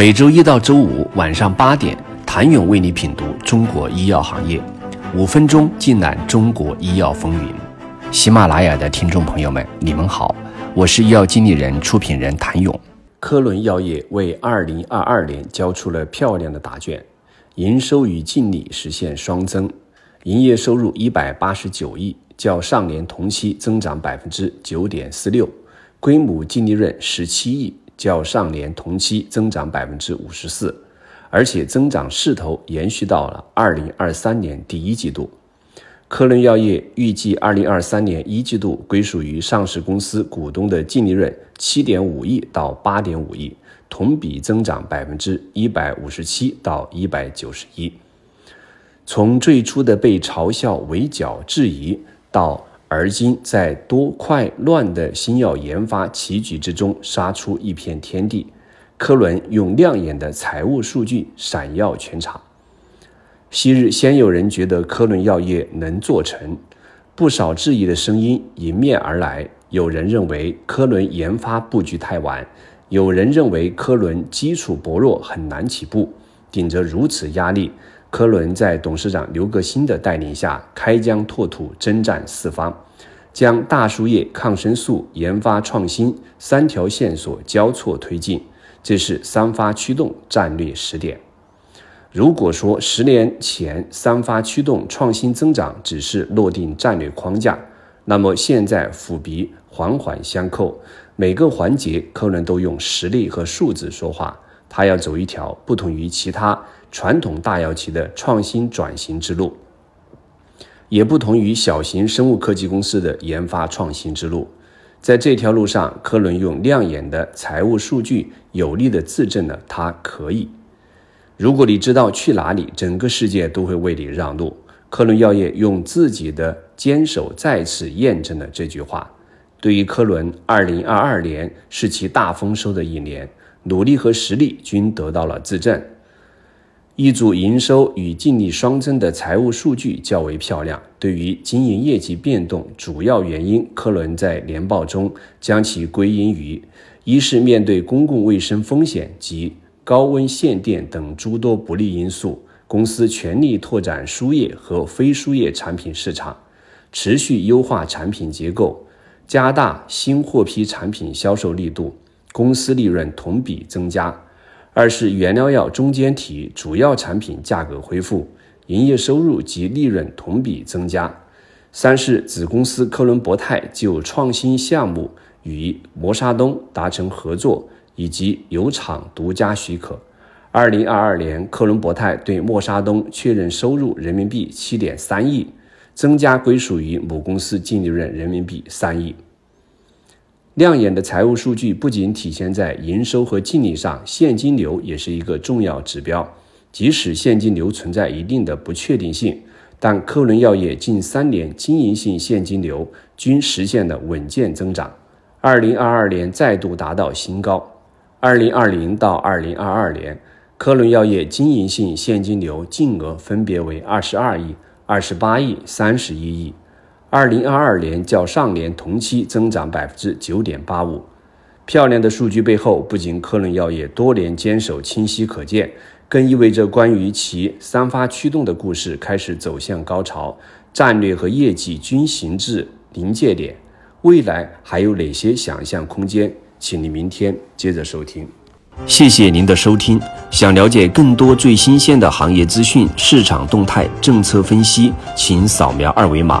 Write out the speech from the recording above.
每周一到周五晚上八点，谭勇为你品读中国医药行业，五分钟尽览中国医药风云。喜马拉雅的听众朋友们，你们好，我是医药经理人、出品人谭勇。科伦药业为二零二二年交出了漂亮的答卷，营收与净利实现双增，营业收入一百八十九亿，较上年同期增长百分之九点四六，规模净利润十七亿。较上年同期增长百分之五十四，而且增长势头延续到了二零二三年第一季度。科伦药业预计二零二三年一季度归属于上市公司股东的净利润七点五亿到八点五亿，同比增长百分之一百五十七到一百九十一。从最初的被嘲笑、围剿、质疑到。而今，在多快乱的新药研发棋局之中杀出一片天地，科伦用亮眼的财务数据闪耀全场。昔日先有人觉得科伦药业能做成，不少质疑的声音迎面而来。有人认为科伦研发布局太晚，有人认为科伦基础薄弱，很难起步。顶着如此压力。科伦在董事长刘革新的带领下，开疆拓土，征战四方，将大输液、抗生素研发创新三条线索交错推进，这是三发驱动战略实点。如果说十年前三发驱动创新增长只是落定战略框架，那么现在伏笔环环相扣，每个环节科伦都用实力和数字说话。他要走一条不同于其他传统大药企的创新转型之路，也不同于小型生物科技公司的研发创新之路。在这条路上，科伦用亮眼的财务数据有力的自证了他可以。如果你知道去哪里，整个世界都会为你让路。科伦药业用自己的坚守再次验证了这句话。对于科伦，二零二二年是其大丰收的一年。努力和实力均得到了自证，一组营收与净利双增的财务数据较为漂亮。对于经营业绩变动主要原因，科伦在年报中将其归因于：一是面对公共卫生风险及高温限电等诸多不利因素，公司全力拓展输液和非输液产品市场，持续优化产品结构，加大新获批产品销售力度。公司利润同比增加，二是原料药中间体主要产品价格恢复，营业收入及利润同比增加，三是子公司科伦博泰就创新项目与摩沙东达成合作，以及有厂独家许可。二零二二年，科伦博泰对默沙东确认收入人民币七点三亿，增加归属于母公司净利润人民币三亿。亮眼的财务数据不仅体现在营收和净利上，现金流也是一个重要指标。即使现金流存在一定的不确定性，但科伦药业近三年经营性现金流均实现了稳健增长。二零二二年再度达到新高。二零二零到二零二二年，科伦药业经营性现金流净额分别为二十二亿、二十八亿、三十一亿。二零二二年较上年同期增长百分之九点八五，漂亮的数据背后，不仅科伦药业多年坚守清晰可见，更意味着关于其三发驱动的故事开始走向高潮，战略和业绩均行至临界点。未来还有哪些想象空间？请你明天接着收听。谢谢您的收听。想了解更多最新鲜的行业资讯、市场动态、政策分析，请扫描二维码。